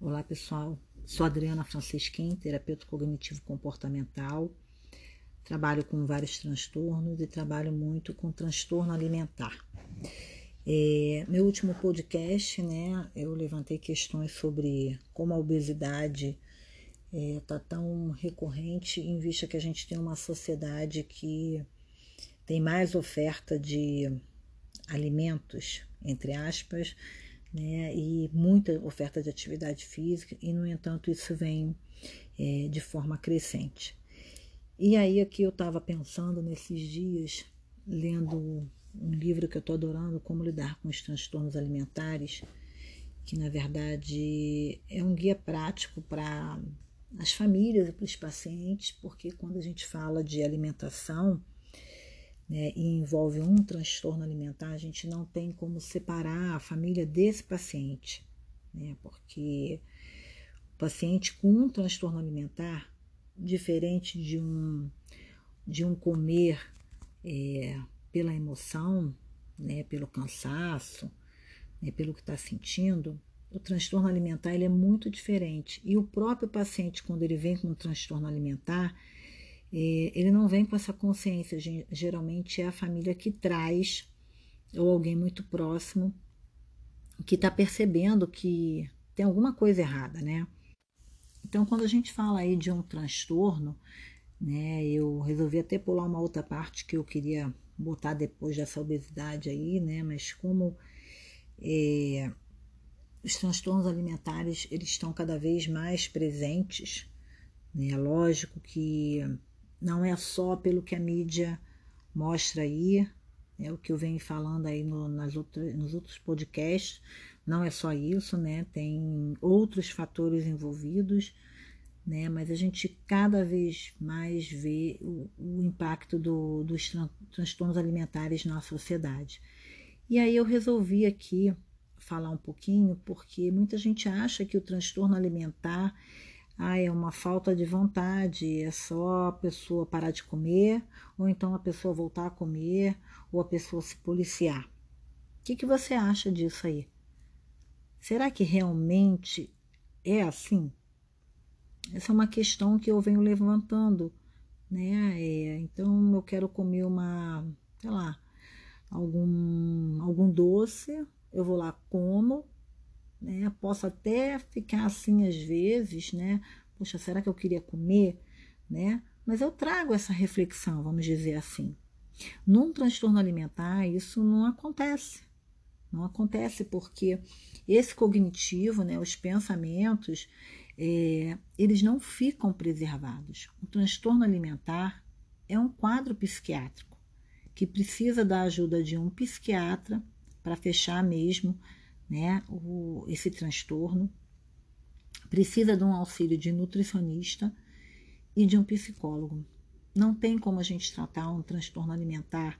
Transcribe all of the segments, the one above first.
Olá pessoal, sou Adriana Francisquim, terapeuta cognitivo comportamental. Trabalho com vários transtornos e trabalho muito com transtorno alimentar. É, meu último podcast, né, eu levantei questões sobre como a obesidade está é, tão recorrente em vista que a gente tem uma sociedade que tem mais oferta de alimentos, entre aspas, né, e muita oferta de atividade física, e no entanto isso vem é, de forma crescente. E aí aqui eu estava pensando nesses dias, lendo um livro que eu estou adorando, Como Lidar com os Transtornos Alimentares, que na verdade é um guia prático para as famílias e para os pacientes, porque quando a gente fala de alimentação, né, e envolve um transtorno alimentar, a gente não tem como separar a família desse paciente, né, porque o paciente com um transtorno alimentar, diferente de um, de um comer é, pela emoção, né, pelo cansaço, né, pelo que está sentindo, o transtorno alimentar ele é muito diferente. E o próprio paciente, quando ele vem com um transtorno alimentar, ele não vem com essa consciência. Geralmente é a família que traz, ou alguém muito próximo, que está percebendo que tem alguma coisa errada, né? Então, quando a gente fala aí de um transtorno, né, eu resolvi até pular uma outra parte que eu queria botar depois dessa obesidade aí, né? Mas como é, os transtornos alimentares eles estão cada vez mais presentes, né? Lógico que não é só pelo que a mídia mostra aí, é o que eu venho falando aí no, nas outras, nos outros podcasts, não é só isso, né? Tem outros fatores envolvidos, né? Mas a gente cada vez mais vê o, o impacto do, dos tran transtornos alimentares na sociedade. E aí eu resolvi aqui falar um pouquinho, porque muita gente acha que o transtorno alimentar ah, é uma falta de vontade, é só a pessoa parar de comer, ou então a pessoa voltar a comer, ou a pessoa se policiar. O que, que você acha disso aí? Será que realmente é assim? Essa é uma questão que eu venho levantando, né? É, então eu quero comer uma, sei lá, algum, algum doce, eu vou lá, como, né? Posso até ficar assim às vezes, né? Poxa, será que eu queria comer, né? Mas eu trago essa reflexão, vamos dizer assim. Num transtorno alimentar, isso não acontece. Não acontece porque esse cognitivo, né, os pensamentos, é, eles não ficam preservados. O transtorno alimentar é um quadro psiquiátrico que precisa da ajuda de um psiquiatra para fechar mesmo né, o, esse transtorno, precisa de um auxílio de nutricionista e de um psicólogo. Não tem como a gente tratar um transtorno alimentar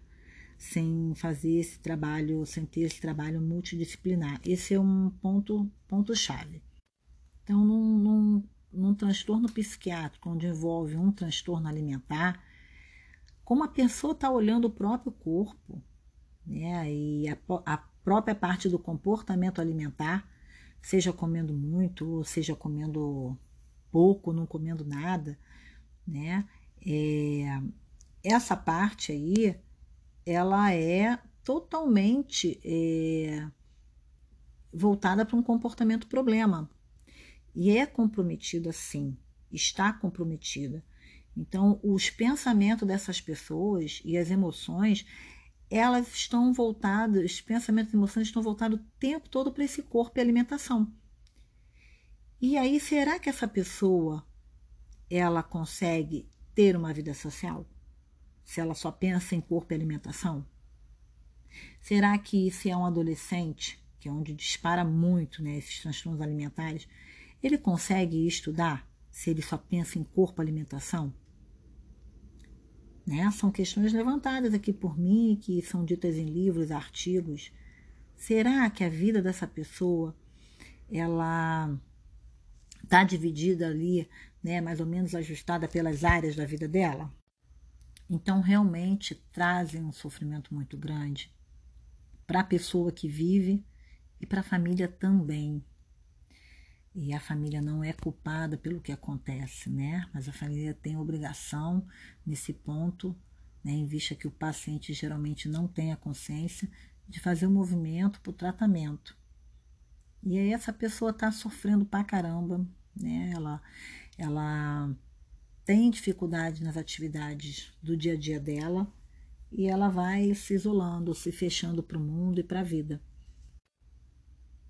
sem fazer esse trabalho, sem ter esse trabalho multidisciplinar. Esse é um ponto, ponto chave. Então, num, num, num transtorno psiquiátrico, onde envolve um transtorno alimentar, como a pessoa está olhando o próprio corpo, né, e a, a própria parte do comportamento alimentar, seja comendo muito, seja comendo pouco, não comendo nada, né? É, essa parte aí, ela é totalmente é, voltada para um comportamento problema e é comprometida sim, está comprometida. Então, os pensamentos dessas pessoas e as emoções, elas estão voltadas, os pensamentos e emoções estão voltados o tempo todo para esse corpo e alimentação. E aí, será que essa pessoa ela consegue ter uma vida social? Se ela só pensa em corpo e alimentação? Será que se é um adolescente, que é onde dispara muito né, esses transtornos alimentares, ele consegue estudar se ele só pensa em corpo e alimentação? Né? São questões levantadas aqui por mim, que são ditas em livros, artigos. Será que a vida dessa pessoa ela está dividida ali, né, mais ou menos ajustada pelas áreas da vida dela? Então, realmente trazem um sofrimento muito grande para a pessoa que vive e para a família também. E a família não é culpada pelo que acontece, né? Mas a família tem obrigação nesse ponto, né, em vista que o paciente geralmente não tem a consciência de fazer o um movimento para o tratamento. E aí essa pessoa está sofrendo pra caramba, né? Ela, ela tem dificuldade nas atividades do dia a dia dela e ela vai se isolando, se fechando para o mundo e para a vida.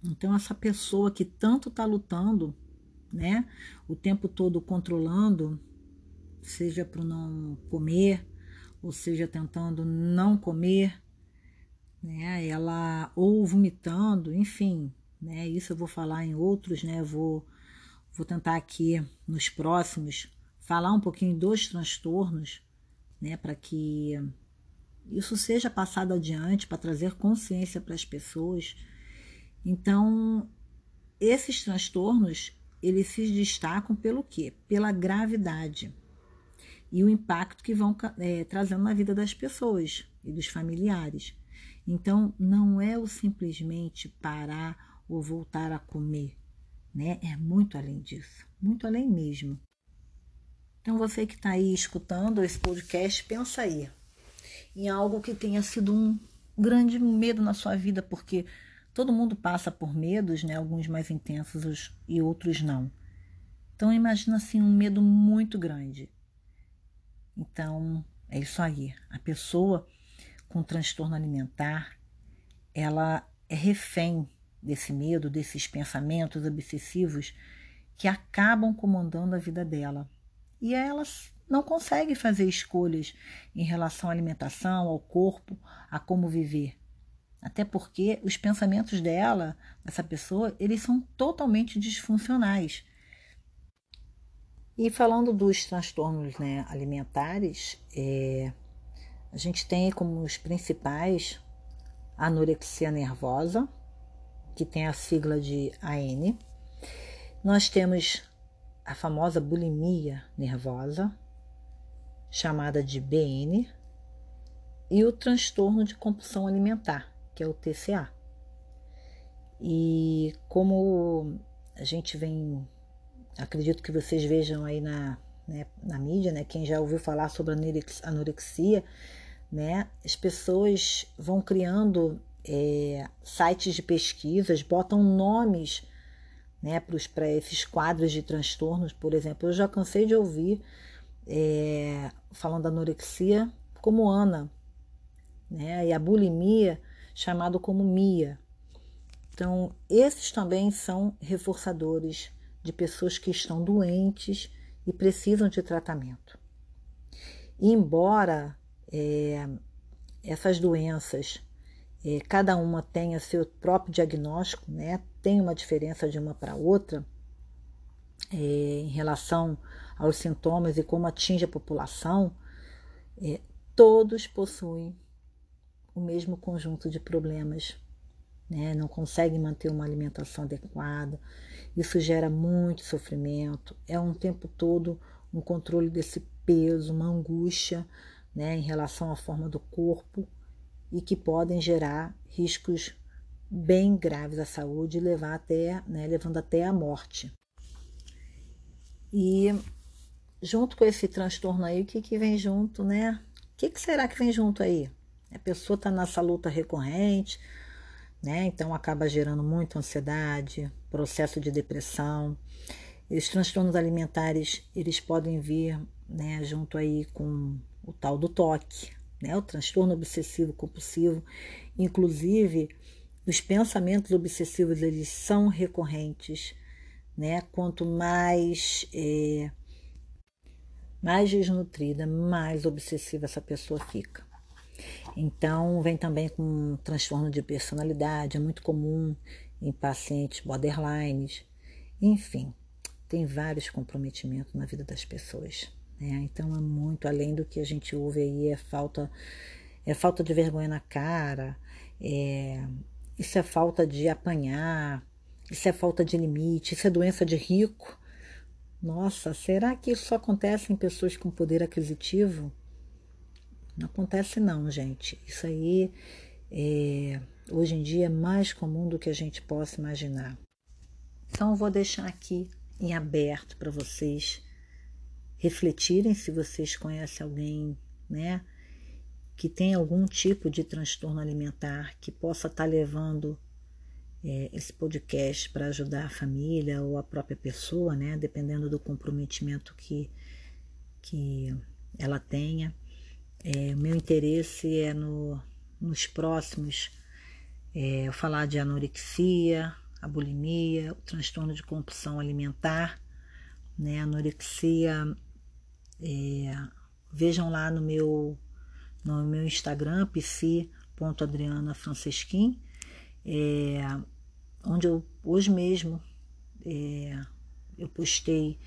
Então, essa pessoa que tanto está lutando, né, o tempo todo controlando, seja para não comer, ou seja, tentando não comer, né, ela ou vomitando, enfim, né, isso eu vou falar em outros, né, vou, vou tentar aqui nos próximos falar um pouquinho dos transtornos, né, para que isso seja passado adiante, para trazer consciência para as pessoas então, esses transtornos, eles se destacam pelo quê? Pela gravidade e o impacto que vão é, trazendo na vida das pessoas e dos familiares. Então, não é o simplesmente parar ou voltar a comer, né? É muito além disso, muito além mesmo. Então, você que está aí escutando esse podcast, pensa aí em algo que tenha sido um grande medo na sua vida, porque Todo mundo passa por medos, né? Alguns mais intensos e outros não. Então imagina assim um medo muito grande. Então é isso aí. A pessoa com transtorno alimentar, ela é refém desse medo, desses pensamentos obsessivos que acabam comandando a vida dela. E elas não consegue fazer escolhas em relação à alimentação, ao corpo, a como viver. Até porque os pensamentos dela, dessa pessoa, eles são totalmente disfuncionais. E falando dos transtornos né, alimentares, é, a gente tem como os principais a anorexia nervosa, que tem a sigla de AN. Nós temos a famosa bulimia nervosa, chamada de BN, e o transtorno de compulsão alimentar, que é o TCA. E como a gente vem, acredito que vocês vejam aí na, né, na mídia, né, quem já ouviu falar sobre anorexia, né, as pessoas vão criando é, sites de pesquisas, botam nomes né, para esses quadros de transtornos, por exemplo. Eu já cansei de ouvir é, falando da anorexia como Ana, né, e a bulimia chamado como MIA. Então, esses também são reforçadores de pessoas que estão doentes e precisam de tratamento. E embora é, essas doenças, é, cada uma tenha seu próprio diagnóstico, né, tem uma diferença de uma para outra é, em relação aos sintomas e como atinge a população, é, todos possuem o mesmo conjunto de problemas, né? não conseguem manter uma alimentação adequada, isso gera muito sofrimento, é um tempo todo um controle desse peso, uma angústia né, em relação à forma do corpo e que podem gerar riscos bem graves à saúde e levar até, né, levando até a morte. E junto com esse transtorno aí, o que, que vem junto, né? O que, que será que vem junto aí? A pessoa está nessa luta recorrente, né? Então acaba gerando muita ansiedade, processo de depressão. Os transtornos alimentares, eles podem vir, né, junto aí com o tal do toque, né? O transtorno obsessivo compulsivo, inclusive os pensamentos obsessivos, eles são recorrentes, né? Quanto mais é, mais desnutrida, mais obsessiva essa pessoa fica. Então, vem também com transtorno de personalidade, é muito comum em pacientes borderlines, enfim, tem vários comprometimentos na vida das pessoas. Né? Então, é muito além do que a gente ouve aí, é falta, é falta de vergonha na cara, é, isso é falta de apanhar, isso é falta de limite, isso é doença de rico. Nossa, será que isso só acontece em pessoas com poder aquisitivo? Não acontece não, gente. Isso aí é, hoje em dia é mais comum do que a gente possa imaginar. Então, eu vou deixar aqui em aberto para vocês refletirem se vocês conhecem alguém, né, que tem algum tipo de transtorno alimentar que possa estar tá levando é, esse podcast para ajudar a família ou a própria pessoa, né, dependendo do comprometimento que, que ela tenha. É, meu interesse é no, nos próximos é, falar de anorexia, a bulimia, o transtorno de compulsão alimentar, né, anorexia. É, vejam lá no meu no meu Instagram, psi.adrianafrancesquim, é, onde eu hoje mesmo é, eu postei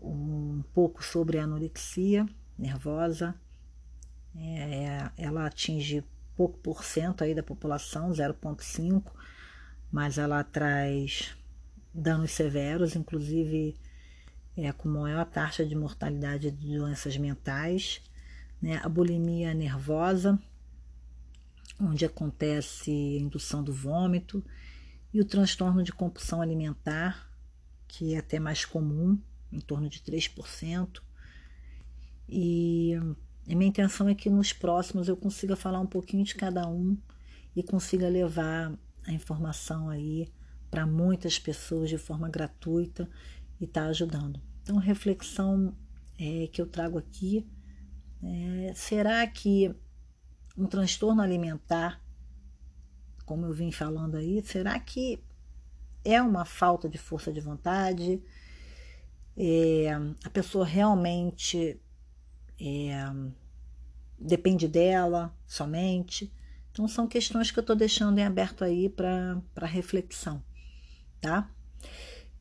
um pouco sobre a anorexia nervosa. É, ela atinge pouco por cento aí da população, 0,5, mas ela traz danos severos, inclusive é, com maior taxa de mortalidade de doenças mentais né? a bulimia nervosa, onde acontece a indução do vômito, e o transtorno de compulsão alimentar, que é até mais comum, em torno de 3%. E minha intenção é que nos próximos eu consiga falar um pouquinho de cada um e consiga levar a informação aí para muitas pessoas de forma gratuita e estar tá ajudando. Então, reflexão é, que eu trago aqui é, será que um transtorno alimentar, como eu vim falando aí, será que é uma falta de força de vontade? É, a pessoa realmente é, depende dela somente? Então, são questões que eu estou deixando em aberto aí para reflexão, tá?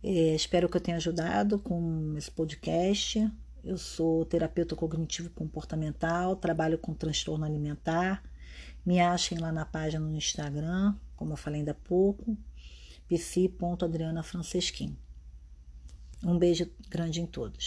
É, espero que eu tenha ajudado com esse podcast. Eu sou terapeuta cognitivo comportamental, trabalho com transtorno alimentar. Me achem lá na página no Instagram, como eu falei ainda há pouco, psi.adrianafrancesquim. Um beijo grande em todos.